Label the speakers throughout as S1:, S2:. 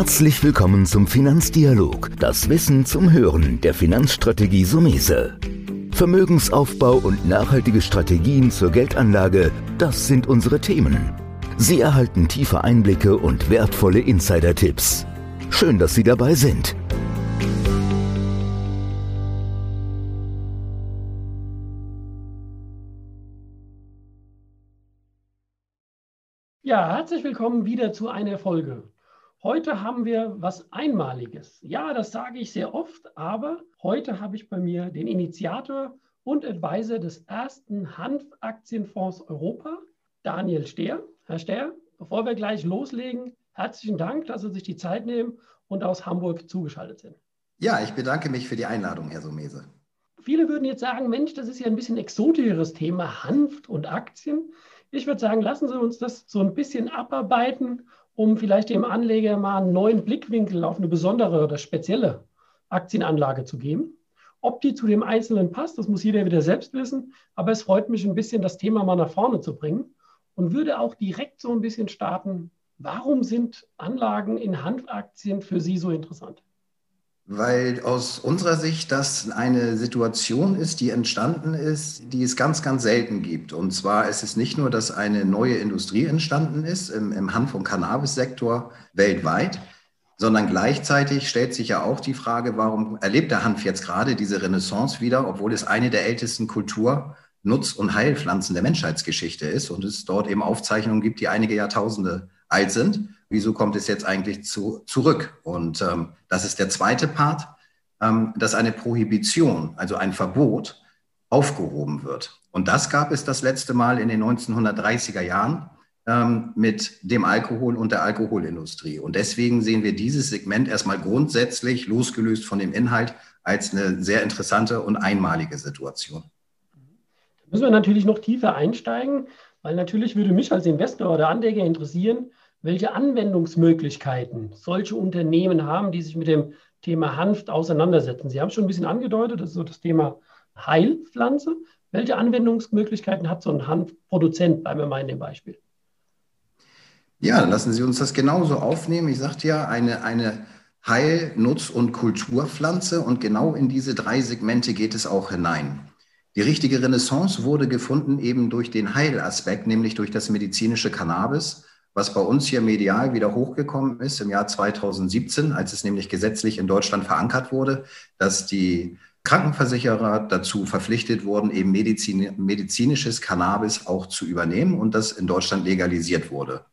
S1: Herzlich willkommen zum Finanzdialog, das Wissen zum Hören der Finanzstrategie Sumese. Vermögensaufbau und nachhaltige Strategien zur Geldanlage, das sind unsere Themen. Sie erhalten tiefe Einblicke und wertvolle Insider-Tipps. Schön, dass Sie dabei sind.
S2: Ja, herzlich willkommen wieder zu einer Folge. Heute haben wir was Einmaliges. Ja, das sage ich sehr oft, aber heute habe ich bei mir den Initiator und Advisor des ersten Hanfaktienfonds Europa, Daniel Stehr. Herr Stehr, bevor wir gleich loslegen, herzlichen Dank, dass Sie sich die Zeit nehmen und aus Hamburg zugeschaltet sind.
S3: Ja, ich bedanke mich für die Einladung, Herr Sumese.
S2: Viele würden jetzt sagen, Mensch, das ist ja ein bisschen exotischeres Thema, Hanf und Aktien. Ich würde sagen, lassen Sie uns das so ein bisschen abarbeiten um vielleicht dem Anleger mal einen neuen Blickwinkel auf eine besondere oder spezielle Aktienanlage zu geben. Ob die zu dem Einzelnen passt, das muss jeder wieder selbst wissen. Aber es freut mich ein bisschen, das Thema mal nach vorne zu bringen und würde auch direkt so ein bisschen starten. Warum sind Anlagen in Hanfaktien für Sie so interessant?
S3: Weil aus unserer Sicht das eine Situation ist, die entstanden ist, die es ganz, ganz selten gibt. Und zwar ist es nicht nur, dass eine neue Industrie entstanden ist im, im Hanf- und Cannabis-Sektor weltweit, sondern gleichzeitig stellt sich ja auch die Frage, warum erlebt der Hanf jetzt gerade diese Renaissance wieder, obwohl es eine der ältesten Kultur- Nutz- und Heilpflanzen der Menschheitsgeschichte ist und es dort eben Aufzeichnungen gibt, die einige Jahrtausende alt sind wieso kommt es jetzt eigentlich zu, zurück? Und ähm, das ist der zweite Part, ähm, dass eine Prohibition, also ein Verbot, aufgehoben wird. Und das gab es das letzte Mal in den 1930er Jahren ähm, mit dem Alkohol und der Alkoholindustrie. Und deswegen sehen wir dieses Segment erstmal grundsätzlich, losgelöst von dem Inhalt, als eine sehr interessante und einmalige Situation.
S2: Da müssen wir natürlich noch tiefer einsteigen, weil natürlich würde mich als Investor oder Anleger interessieren, welche Anwendungsmöglichkeiten solche Unternehmen haben, die sich mit dem Thema Hanf auseinandersetzen. Sie haben es schon ein bisschen angedeutet, das ist so das Thema Heilpflanze. Welche Anwendungsmöglichkeiten hat so ein Hanfproduzent? Bleiben wir mal in dem Beispiel.
S3: Ja, lassen Sie uns das genauso aufnehmen. Ich sagte ja, eine, eine Heil-, Nutz- und Kulturpflanze und genau in diese drei Segmente geht es auch hinein. Die richtige Renaissance wurde gefunden eben durch den Heilaspekt, nämlich durch das medizinische Cannabis was bei uns hier medial wieder hochgekommen ist im Jahr 2017, als es nämlich gesetzlich in Deutschland verankert wurde, dass die Krankenversicherer dazu verpflichtet wurden, eben Medizin, medizinisches Cannabis auch zu übernehmen und das in Deutschland legalisiert wurde.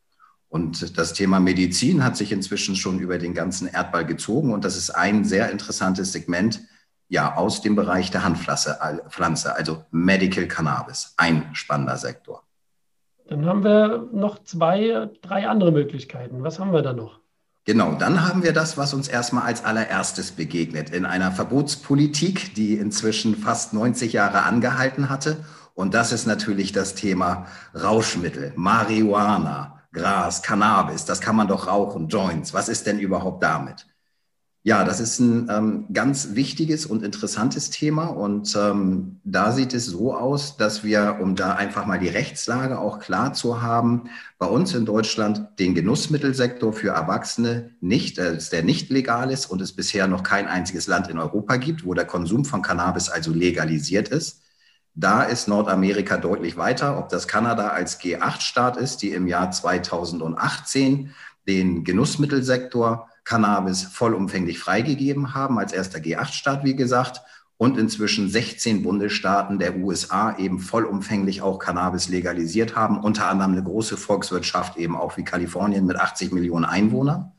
S3: Und das Thema Medizin hat sich inzwischen schon über den ganzen Erdball gezogen und das ist ein sehr interessantes Segment ja aus dem Bereich der Handpflanze, also Medical Cannabis, ein spannender Sektor.
S2: Dann haben wir noch zwei, drei andere Möglichkeiten. Was haben wir da noch?
S3: Genau, dann haben wir das, was uns erstmal als allererstes begegnet in einer Verbotspolitik, die inzwischen fast 90 Jahre angehalten hatte. Und das ist natürlich das Thema Rauschmittel, Marihuana, Gras, Cannabis. Das kann man doch rauchen, Joints. Was ist denn überhaupt damit? Ja, das ist ein ähm, ganz wichtiges und interessantes Thema. Und ähm, da sieht es so aus, dass wir, um da einfach mal die Rechtslage auch klar zu haben, bei uns in Deutschland den Genussmittelsektor für Erwachsene nicht, äh, der nicht legal ist und es bisher noch kein einziges Land in Europa gibt, wo der Konsum von Cannabis also legalisiert ist. Da ist Nordamerika deutlich weiter, ob das Kanada als G8-Staat ist, die im Jahr 2018 den Genussmittelsektor Cannabis vollumfänglich freigegeben haben, als erster G8-Staat, wie gesagt, und inzwischen 16 Bundesstaaten der USA eben vollumfänglich auch Cannabis legalisiert haben, unter anderem eine große Volkswirtschaft eben auch wie Kalifornien mit 80 Millionen Einwohnern.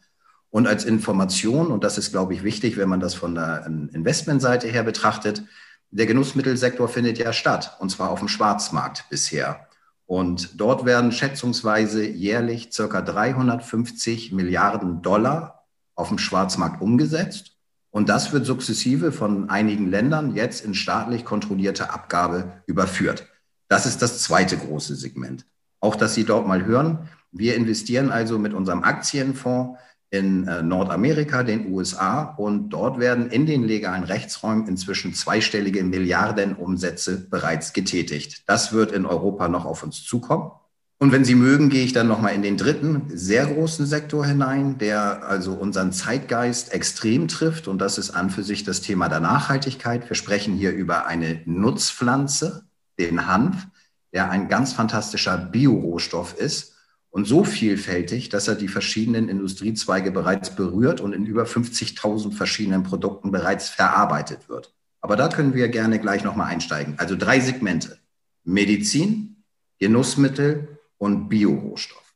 S3: Und als Information, und das ist, glaube ich, wichtig, wenn man das von der Investmentseite her betrachtet, der Genussmittelsektor findet ja statt, und zwar auf dem Schwarzmarkt bisher. Und dort werden schätzungsweise jährlich circa 350 Milliarden Dollar auf dem Schwarzmarkt umgesetzt. Und das wird sukzessive von einigen Ländern jetzt in staatlich kontrollierte Abgabe überführt. Das ist das zweite große Segment. Auch, dass Sie dort mal hören, wir investieren also mit unserem Aktienfonds in äh, Nordamerika, den USA, und dort werden in den legalen Rechtsräumen inzwischen zweistellige Milliardenumsätze bereits getätigt. Das wird in Europa noch auf uns zukommen. Und wenn Sie mögen, gehe ich dann nochmal in den dritten sehr großen Sektor hinein, der also unseren Zeitgeist extrem trifft. Und das ist an für sich das Thema der Nachhaltigkeit. Wir sprechen hier über eine Nutzpflanze, den Hanf, der ein ganz fantastischer Biorohstoff ist und so vielfältig, dass er die verschiedenen Industriezweige bereits berührt und in über 50.000 verschiedenen Produkten bereits verarbeitet wird. Aber da können wir gerne gleich nochmal einsteigen. Also drei Segmente. Medizin, Genussmittel und Biorohstoff.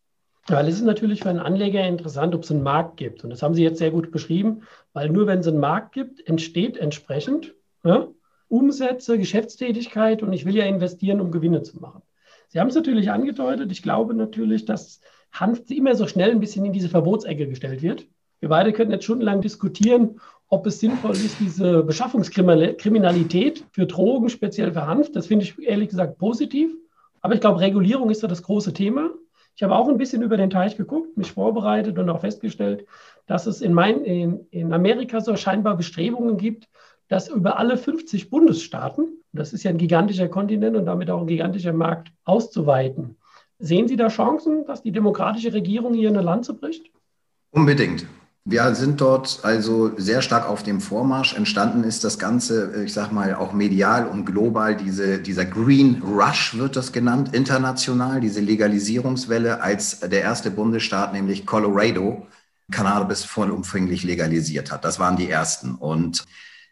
S2: Weil es ist natürlich für einen Anleger interessant, ob es einen Markt gibt. Und das haben Sie jetzt sehr gut beschrieben, weil nur wenn es einen Markt gibt, entsteht entsprechend ja, Umsätze, Geschäftstätigkeit und ich will ja investieren, um Gewinne zu machen. Sie haben es natürlich angedeutet. Ich glaube natürlich, dass Hanf immer so schnell ein bisschen in diese Verbotsecke gestellt wird. Wir beide könnten jetzt stundenlang diskutieren, ob es sinnvoll ist, diese Beschaffungskriminalität für Drogen, speziell für Hanf. Das finde ich ehrlich gesagt positiv. Aber ich glaube, Regulierung ist da das große Thema. Ich habe auch ein bisschen über den Teich geguckt, mich vorbereitet und auch festgestellt, dass es in, mein, in, in Amerika so scheinbar Bestrebungen gibt, dass über alle 50 Bundesstaaten, das ist ja ein gigantischer Kontinent und damit auch ein gigantischer Markt, auszuweiten. Sehen Sie da Chancen, dass die demokratische Regierung hier eine Lanze bricht?
S3: Unbedingt. Wir sind dort also sehr stark auf dem Vormarsch. Entstanden ist das Ganze, ich sag mal, auch medial und global. Diese, dieser Green Rush wird das genannt, international, diese Legalisierungswelle, als der erste Bundesstaat, nämlich Colorado, Cannabis vollumfänglich legalisiert hat. Das waren die ersten. Und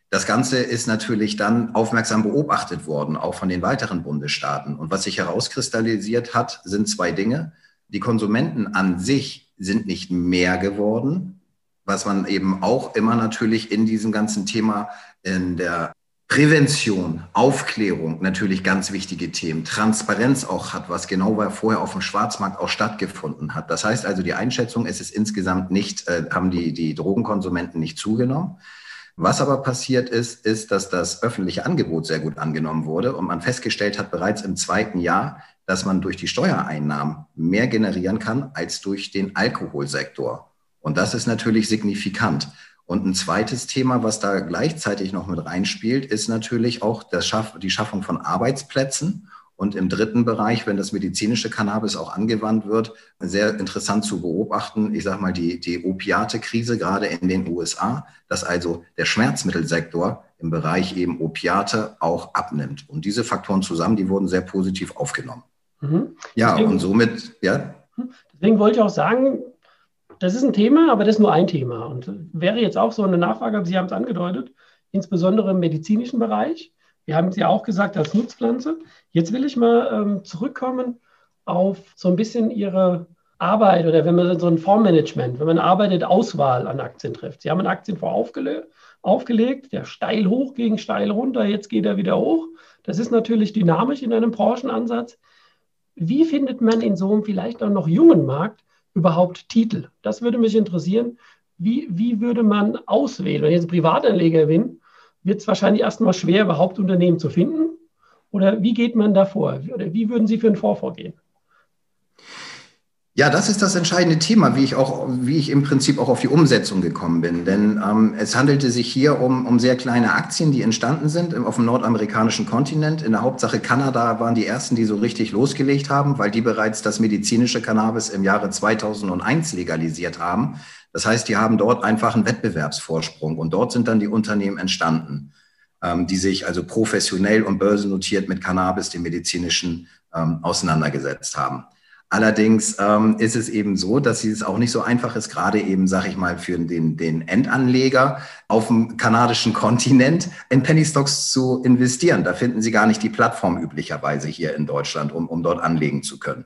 S3: das Ganze ist natürlich dann aufmerksam beobachtet worden, auch von den weiteren Bundesstaaten. Und was sich herauskristallisiert hat, sind zwei Dinge. Die Konsumenten an sich sind nicht mehr geworden, was man eben auch immer natürlich in diesem ganzen Thema in der Prävention, Aufklärung natürlich ganz wichtige Themen, Transparenz auch hat, was genau vorher auf dem Schwarzmarkt auch stattgefunden hat. Das heißt also, die Einschätzung ist es insgesamt nicht, äh, haben die, die Drogenkonsumenten nicht zugenommen. Was aber passiert ist, ist, dass das öffentliche Angebot sehr gut angenommen wurde und man festgestellt hat bereits im zweiten Jahr, dass man durch die Steuereinnahmen mehr generieren kann als durch den Alkoholsektor. Und das ist natürlich signifikant. Und ein zweites Thema, was da gleichzeitig noch mit reinspielt, ist natürlich auch Schaff, die Schaffung von Arbeitsplätzen. Und im dritten Bereich, wenn das medizinische Cannabis auch angewandt wird, sehr interessant zu beobachten, ich sage mal, die, die Opiate-Krise gerade in den USA, dass also der Schmerzmittelsektor im Bereich eben Opiate auch abnimmt. Und diese Faktoren zusammen, die wurden sehr positiv aufgenommen. Mhm. Ja, und somit, ja.
S2: Deswegen wollte ich auch sagen, das ist ein Thema, aber das ist nur ein Thema. Und wäre jetzt auch so eine Nachfrage, aber Sie haben es angedeutet, insbesondere im medizinischen Bereich. Wir haben es ja auch gesagt als Nutzpflanze. Jetzt will ich mal ähm, zurückkommen auf so ein bisschen Ihre Arbeit oder wenn man so ein Fondsmanagement, wenn man arbeitet, Auswahl an Aktien trifft. Sie haben einen Aktienfonds aufgele aufgelegt, der steil hoch ging, steil runter, jetzt geht er wieder hoch. Das ist natürlich dynamisch in einem Branchenansatz. Wie findet man in so einem vielleicht auch noch jungen Markt überhaupt Titel? Das würde mich interessieren. Wie, wie würde man auswählen? Wenn ich jetzt Privatanleger bin, wird es wahrscheinlich erstmal schwer, überhaupt Unternehmen zu finden. Oder wie geht man da vor? Oder wie würden Sie für einen Fonds vorgehen?
S3: Ja, das ist das entscheidende Thema, wie ich auch, wie ich im Prinzip auch auf die Umsetzung gekommen bin. Denn ähm, es handelte sich hier um, um sehr kleine Aktien, die entstanden sind auf dem nordamerikanischen Kontinent. In der Hauptsache Kanada waren die ersten, die so richtig losgelegt haben, weil die bereits das medizinische Cannabis im Jahre 2001 legalisiert haben. Das heißt, die haben dort einfach einen Wettbewerbsvorsprung und dort sind dann die Unternehmen entstanden, ähm, die sich also professionell und börsennotiert mit Cannabis, dem medizinischen, ähm, auseinandergesetzt haben. Allerdings ähm, ist es eben so, dass es auch nicht so einfach ist, gerade eben, sag ich mal, für den, den Endanleger auf dem kanadischen Kontinent in Penny Stocks zu investieren. Da finden Sie gar nicht die Plattform üblicherweise hier in Deutschland, um, um dort anlegen zu können.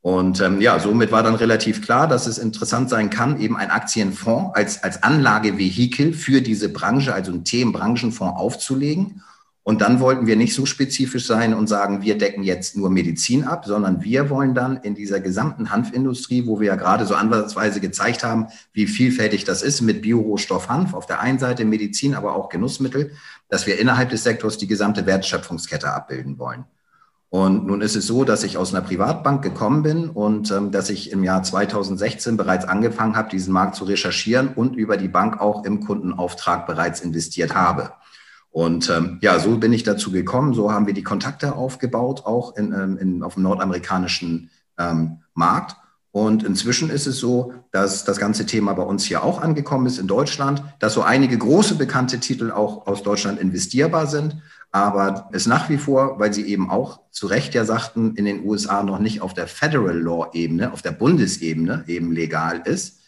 S3: Und ähm, ja, somit war dann relativ klar, dass es interessant sein kann, eben ein Aktienfonds als, als Anlagevehikel für diese Branche, also einen Themenbranchenfonds aufzulegen und dann wollten wir nicht so spezifisch sein und sagen, wir decken jetzt nur Medizin ab, sondern wir wollen dann in dieser gesamten Hanfindustrie, wo wir ja gerade so ansatzweise gezeigt haben, wie vielfältig das ist mit Biorohstoff Hanf, auf der einen Seite Medizin, aber auch Genussmittel, dass wir innerhalb des Sektors die gesamte Wertschöpfungskette abbilden wollen. Und nun ist es so, dass ich aus einer Privatbank gekommen bin und ähm, dass ich im Jahr 2016 bereits angefangen habe, diesen Markt zu recherchieren und über die Bank auch im Kundenauftrag bereits investiert habe. Und ähm, ja, so bin ich dazu gekommen. So haben wir die Kontakte aufgebaut, auch in, ähm, in, auf dem nordamerikanischen ähm, Markt. Und inzwischen ist es so, dass das ganze Thema bei uns hier auch angekommen ist in Deutschland, dass so einige große bekannte Titel auch aus Deutschland investierbar sind. Aber es nach wie vor, weil Sie eben auch zu Recht ja sagten, in den USA noch nicht auf der Federal Law Ebene, auf der Bundesebene eben legal ist,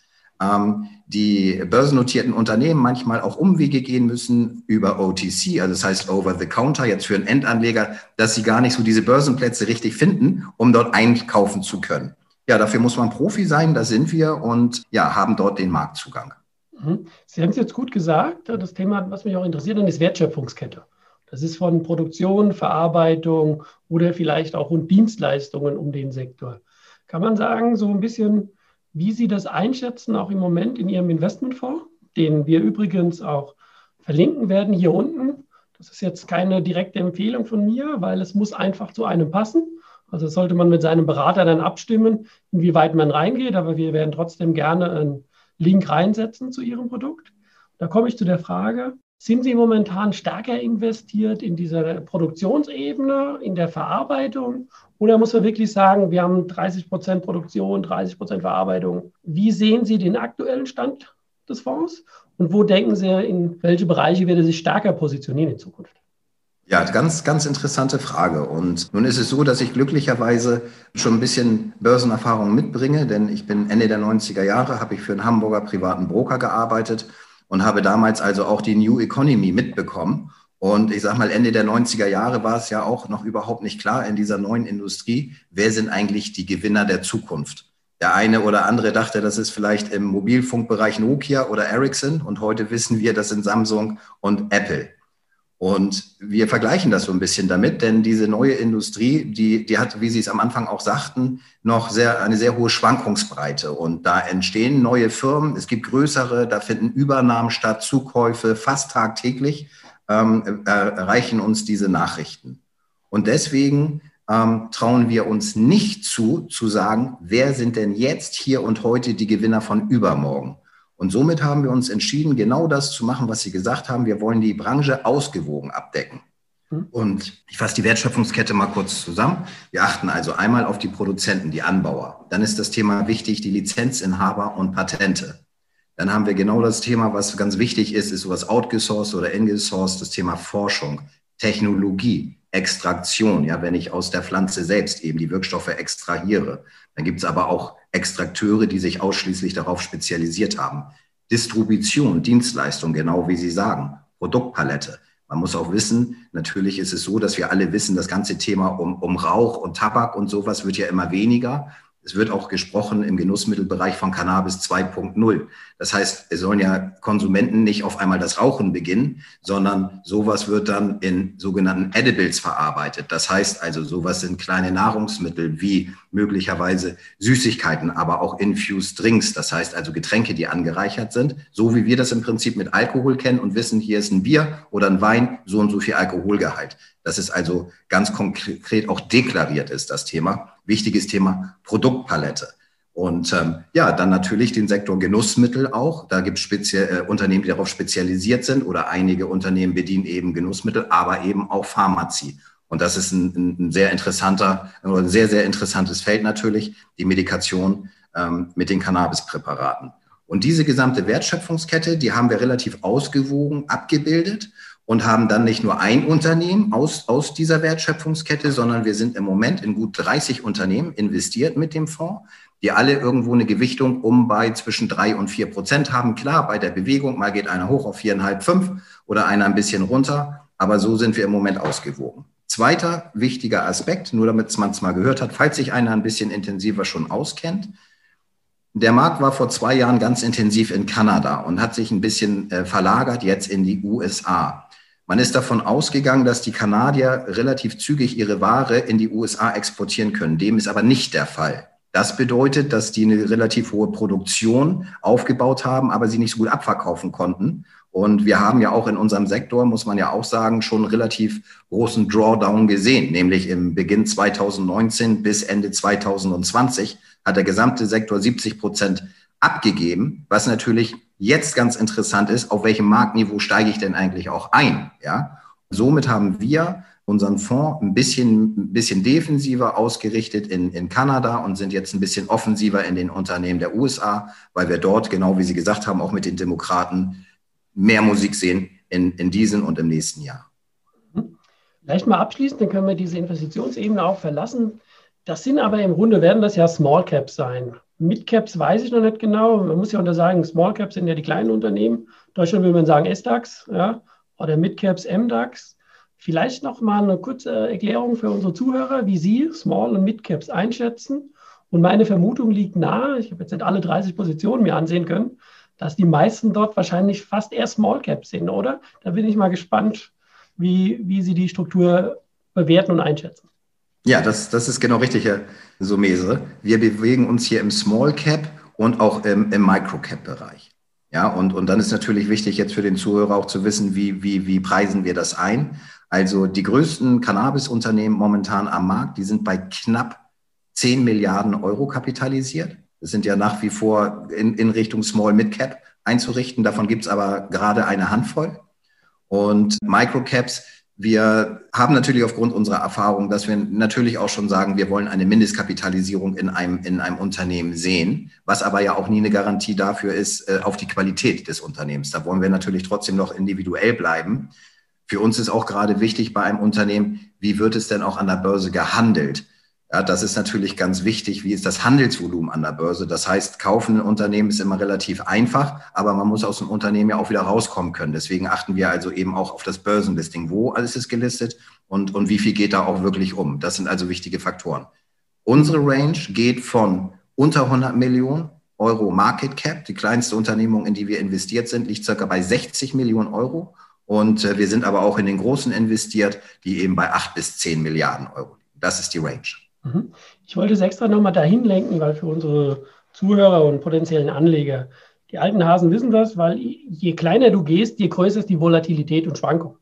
S3: die börsennotierten Unternehmen manchmal auch Umwege gehen müssen über OTC, also das heißt Over the Counter, jetzt für einen Endanleger, dass sie gar nicht so diese Börsenplätze richtig finden, um dort einkaufen zu können. Ja, dafür muss man Profi sein, da sind wir und ja, haben dort den Marktzugang.
S2: Mhm. Sie haben es jetzt gut gesagt. Das Thema, was mich auch interessiert, ist Wertschöpfungskette. Das ist von Produktion, Verarbeitung oder vielleicht auch und Dienstleistungen um den Sektor. Kann man sagen, so ein bisschen wie Sie das einschätzen, auch im Moment in Ihrem Investmentfonds, den wir übrigens auch verlinken werden hier unten. Das ist jetzt keine direkte Empfehlung von mir, weil es muss einfach zu einem passen. Also sollte man mit seinem Berater dann abstimmen, inwieweit man reingeht, aber wir werden trotzdem gerne einen Link reinsetzen zu Ihrem Produkt. Da komme ich zu der Frage, sind Sie momentan stärker investiert in dieser Produktionsebene, in der Verarbeitung? Oder muss man wirklich sagen, wir haben 30 Prozent Produktion, 30 Prozent Verarbeitung? Wie sehen Sie den aktuellen Stand des Fonds? Und wo denken Sie, in welche Bereiche wird er sich stärker positionieren in Zukunft?
S3: Ja, ganz, ganz interessante Frage. Und nun ist es so, dass ich glücklicherweise schon ein bisschen Börsenerfahrung mitbringe, denn ich bin Ende der 90er Jahre, habe ich für einen Hamburger privaten Broker gearbeitet und habe damals also auch die New Economy mitbekommen. Und ich sage mal, Ende der 90er Jahre war es ja auch noch überhaupt nicht klar in dieser neuen Industrie, wer sind eigentlich die Gewinner der Zukunft. Der eine oder andere dachte, das ist vielleicht im Mobilfunkbereich Nokia oder Ericsson. Und heute wissen wir, das sind Samsung und Apple. Und wir vergleichen das so ein bisschen damit, denn diese neue Industrie, die, die hat, wie Sie es am Anfang auch sagten, noch sehr, eine sehr hohe Schwankungsbreite. Und da entstehen neue Firmen, es gibt größere, da finden Übernahmen statt, Zukäufe fast tagtäglich, ähm, erreichen uns diese Nachrichten. Und deswegen ähm, trauen wir uns nicht zu, zu sagen, wer sind denn jetzt hier und heute die Gewinner von übermorgen? Und somit haben wir uns entschieden, genau das zu machen, was Sie gesagt haben. Wir wollen die Branche ausgewogen abdecken. Hm. Und ich fasse die Wertschöpfungskette mal kurz zusammen. Wir achten also einmal auf die Produzenten, die Anbauer. Dann ist das Thema wichtig, die Lizenzinhaber und Patente. Dann haben wir genau das Thema, was ganz wichtig ist, ist sowas outgesourced oder ingesourced, das Thema Forschung, Technologie, Extraktion, ja, wenn ich aus der Pflanze selbst eben die Wirkstoffe extrahiere. Dann gibt es aber auch Extrakteure, die sich ausschließlich darauf spezialisiert haben. Distribution, Dienstleistung, genau wie Sie sagen, Produktpalette. Man muss auch wissen, natürlich ist es so, dass wir alle wissen, das ganze Thema um, um Rauch und Tabak und sowas wird ja immer weniger. Es wird auch gesprochen im Genussmittelbereich von Cannabis 2.0. Das heißt, es sollen ja Konsumenten nicht auf einmal das Rauchen beginnen, sondern sowas wird dann in sogenannten Edibles verarbeitet. Das heißt also, sowas sind kleine Nahrungsmittel wie möglicherweise Süßigkeiten, aber auch infused Drinks. Das heißt also Getränke, die angereichert sind, so wie wir das im Prinzip mit Alkohol kennen und wissen, hier ist ein Bier oder ein Wein, so und so viel Alkoholgehalt. Das ist also ganz konkret auch deklariert ist, das Thema wichtiges Thema Produktpalette. Und ähm, ja, dann natürlich den Sektor Genussmittel auch. Da gibt es äh, Unternehmen, die darauf spezialisiert sind oder einige Unternehmen bedienen eben Genussmittel, aber eben auch Pharmazie. Und das ist ein, ein sehr interessanter, ein sehr, sehr interessantes Feld natürlich, die Medikation ähm, mit den Cannabispräparaten. Und diese gesamte Wertschöpfungskette, die haben wir relativ ausgewogen abgebildet und haben dann nicht nur ein Unternehmen aus, aus dieser Wertschöpfungskette, sondern wir sind im Moment in gut 30 Unternehmen investiert mit dem Fonds, die alle irgendwo eine Gewichtung um bei zwischen drei und vier Prozent haben. Klar, bei der Bewegung, mal geht einer hoch auf viereinhalb, fünf oder einer ein bisschen runter, aber so sind wir im Moment ausgewogen. Zweiter wichtiger Aspekt, nur damit man es mal gehört hat, falls sich einer ein bisschen intensiver schon auskennt. Der Markt war vor zwei Jahren ganz intensiv in Kanada und hat sich ein bisschen äh, verlagert jetzt in die USA. Man ist davon ausgegangen, dass die Kanadier relativ zügig ihre Ware in die USA exportieren können. Dem ist aber nicht der Fall. Das bedeutet, dass die eine relativ hohe Produktion aufgebaut haben, aber sie nicht so gut abverkaufen konnten. Und wir haben ja auch in unserem Sektor, muss man ja auch sagen, schon relativ großen Drawdown gesehen, nämlich im Beginn 2019 bis Ende 2020 hat der gesamte Sektor 70 Prozent abgegeben, was natürlich jetzt ganz interessant ist, auf welchem Marktniveau steige ich denn eigentlich auch ein? Ja? Somit haben wir unseren Fonds ein bisschen, ein bisschen defensiver ausgerichtet in, in Kanada und sind jetzt ein bisschen offensiver in den Unternehmen der USA, weil wir dort, genau wie Sie gesagt haben, auch mit den Demokraten mehr Musik sehen in, in diesem und im nächsten Jahr.
S2: Vielleicht mal abschließend, dann können wir diese Investitionsebene auch verlassen. Das sind aber im Grunde, werden das ja Small Caps sein. Mid Caps weiß ich noch nicht genau. Man muss ja untersagen, Small Caps sind ja die kleinen Unternehmen. In Deutschland würde man sagen S-DAX ja, oder Mid Caps M-DAX. Vielleicht noch mal eine kurze Erklärung für unsere Zuhörer, wie Sie Small- und Mid-Caps einschätzen. Und meine Vermutung liegt nahe, ich habe jetzt nicht alle 30 Positionen mir ansehen können, dass die meisten dort wahrscheinlich fast eher Small Caps sind, oder? Da bin ich mal gespannt, wie, wie Sie die Struktur bewerten und einschätzen.
S3: Ja, das, das ist genau richtig, Herr Sumese. Wir bewegen uns hier im Small Cap und auch im, im Micro Cap Bereich. Ja, und, und dann ist natürlich wichtig, jetzt für den Zuhörer auch zu wissen, wie, wie, wie preisen wir das ein. Also die größten Cannabis-Unternehmen momentan am Markt, die sind bei knapp 10 Milliarden Euro kapitalisiert. Sind ja nach wie vor in, in Richtung Small Mid Cap einzurichten. Davon gibt es aber gerade eine Handvoll. Und Microcaps, wir haben natürlich aufgrund unserer Erfahrung, dass wir natürlich auch schon sagen, wir wollen eine Mindestkapitalisierung in einem, in einem Unternehmen sehen, was aber ja auch nie eine Garantie dafür ist, äh, auf die Qualität des Unternehmens. Da wollen wir natürlich trotzdem noch individuell bleiben. Für uns ist auch gerade wichtig bei einem Unternehmen, wie wird es denn auch an der Börse gehandelt? Ja, das ist natürlich ganz wichtig. Wie ist das Handelsvolumen an der Börse? Das heißt, kaufen ein Unternehmen ist immer relativ einfach, aber man muss aus dem Unternehmen ja auch wieder rauskommen können. Deswegen achten wir also eben auch auf das Börsenlisting. Wo alles ist gelistet und, und wie viel geht da auch wirklich um? Das sind also wichtige Faktoren. Unsere Range geht von unter 100 Millionen Euro Market Cap. Die kleinste Unternehmung, in die wir investiert sind, liegt circa bei 60 Millionen Euro. Und äh, wir sind aber auch in den großen investiert, die eben bei acht bis zehn Milliarden Euro liegen. Das ist die Range.
S2: Mhm. Ich wollte es extra nochmal dahin lenken, weil für unsere Zuhörer und potenziellen Anleger, die alten Hasen wissen das, weil je kleiner du gehst, je größer ist die Volatilität und Schwankung.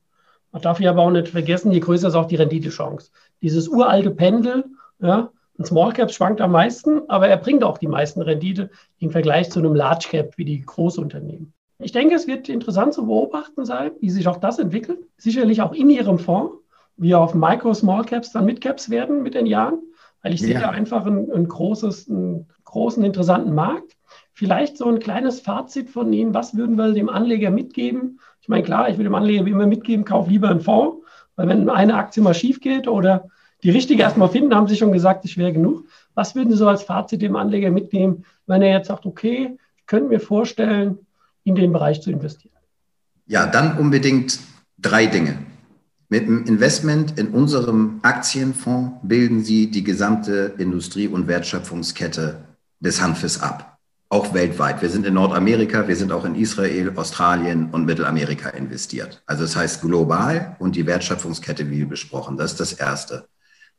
S2: Man darf hier aber auch nicht vergessen, je größer ist auch die Renditechance. Dieses uralte Pendel, ja, ein Small Cap schwankt am meisten, aber er bringt auch die meisten Rendite im Vergleich zu einem Large Cap wie die Großunternehmen. Ich denke, es wird interessant zu beobachten sein, wie sich auch das entwickelt. Sicherlich auch in Ihrem Fonds, wie auf Micro, Small Caps, dann Mid Caps werden mit den Jahren, weil ich ja. sehe einfach ein, ein großes, einen großen, interessanten Markt. Vielleicht so ein kleines Fazit von Ihnen. Was würden wir dem Anleger mitgeben? Ich meine, klar, ich will dem Anleger wie immer mitgeben, kauf lieber einen Fonds, weil wenn eine Aktie mal schief geht oder die richtige erstmal finden, haben Sie schon gesagt, ist schwer genug. Was würden Sie so als Fazit dem Anleger mitnehmen, wenn er jetzt sagt, okay, ich könnte mir vorstellen, in den Bereich zu investieren?
S3: Ja, dann unbedingt drei Dinge. Mit dem Investment in unserem Aktienfonds bilden Sie die gesamte Industrie- und Wertschöpfungskette des Hanfes ab. Auch weltweit. Wir sind in Nordamerika, wir sind auch in Israel, Australien und Mittelamerika investiert. Also das heißt global und die Wertschöpfungskette, wie besprochen. Das ist das Erste.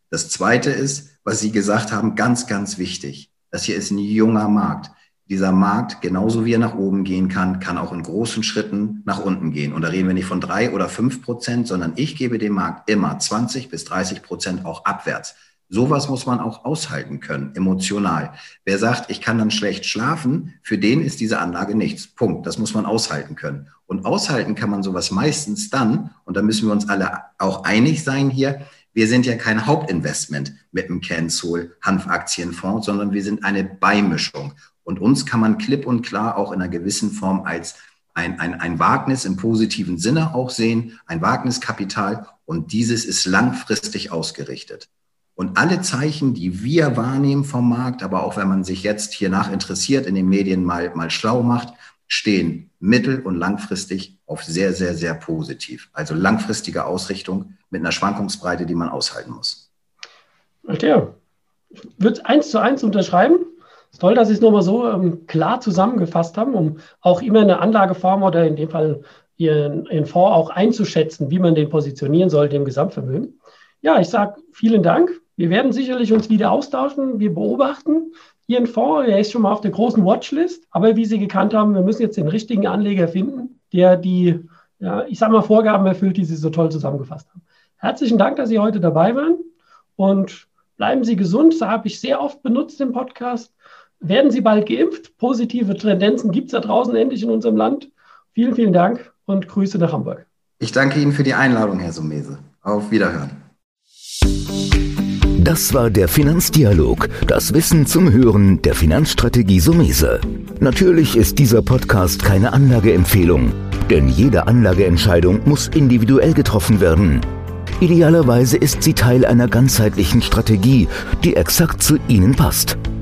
S3: Das Zweite ist, was Sie gesagt haben, ganz, ganz wichtig. Das hier ist ein junger Markt dieser Markt, genauso wie er nach oben gehen kann, kann auch in großen Schritten nach unten gehen. Und da reden wir nicht von drei oder fünf Prozent, sondern ich gebe dem Markt immer 20 bis 30 Prozent auch abwärts. Sowas muss man auch aushalten können, emotional. Wer sagt, ich kann dann schlecht schlafen, für den ist diese Anlage nichts. Punkt. Das muss man aushalten können. Und aushalten kann man sowas meistens dann, und da müssen wir uns alle auch einig sein hier, wir sind ja kein Hauptinvestment mit dem CanSol Hanfaktienfonds, sondern wir sind eine Beimischung. Und uns kann man klipp und klar auch in einer gewissen Form als ein, ein, ein Wagnis im positiven Sinne auch sehen, ein Wagniskapital. Und dieses ist langfristig ausgerichtet. Und alle Zeichen, die wir wahrnehmen vom Markt, aber auch wenn man sich jetzt hier nach interessiert, in den Medien mal, mal schlau macht, stehen mittel- und langfristig auf sehr, sehr, sehr positiv. Also langfristige Ausrichtung mit einer Schwankungsbreite, die man aushalten muss.
S2: Matthias, ich eins zu eins unterschreiben. Ist toll, dass Sie es nochmal so ähm, klar zusammengefasst haben, um auch immer eine Anlageform oder in dem Fall Ihren, Ihren Fonds auch einzuschätzen, wie man den positionieren sollte im Gesamtvermögen. Ja, ich sage vielen Dank. Wir werden sicherlich uns wieder austauschen. Wir beobachten Ihren Fonds. Er ist schon mal auf der großen Watchlist. Aber wie Sie gekannt haben, wir müssen jetzt den richtigen Anleger finden, der die, ja, ich sage mal, Vorgaben erfüllt, die Sie so toll zusammengefasst haben. Herzlichen Dank, dass Sie heute dabei waren. Und bleiben Sie gesund. Das habe ich sehr oft benutzt im Podcast. Werden Sie bald geimpft? Positive Tendenzen gibt es da draußen endlich in unserem Land. Vielen, vielen Dank und Grüße nach Hamburg.
S3: Ich danke Ihnen für die Einladung, Herr Sumese. Auf Wiederhören.
S1: Das war der Finanzdialog, das Wissen zum Hören der Finanzstrategie Sumese. Natürlich ist dieser Podcast keine Anlageempfehlung, denn jede Anlageentscheidung muss individuell getroffen werden. Idealerweise ist sie Teil einer ganzheitlichen Strategie, die exakt zu Ihnen passt.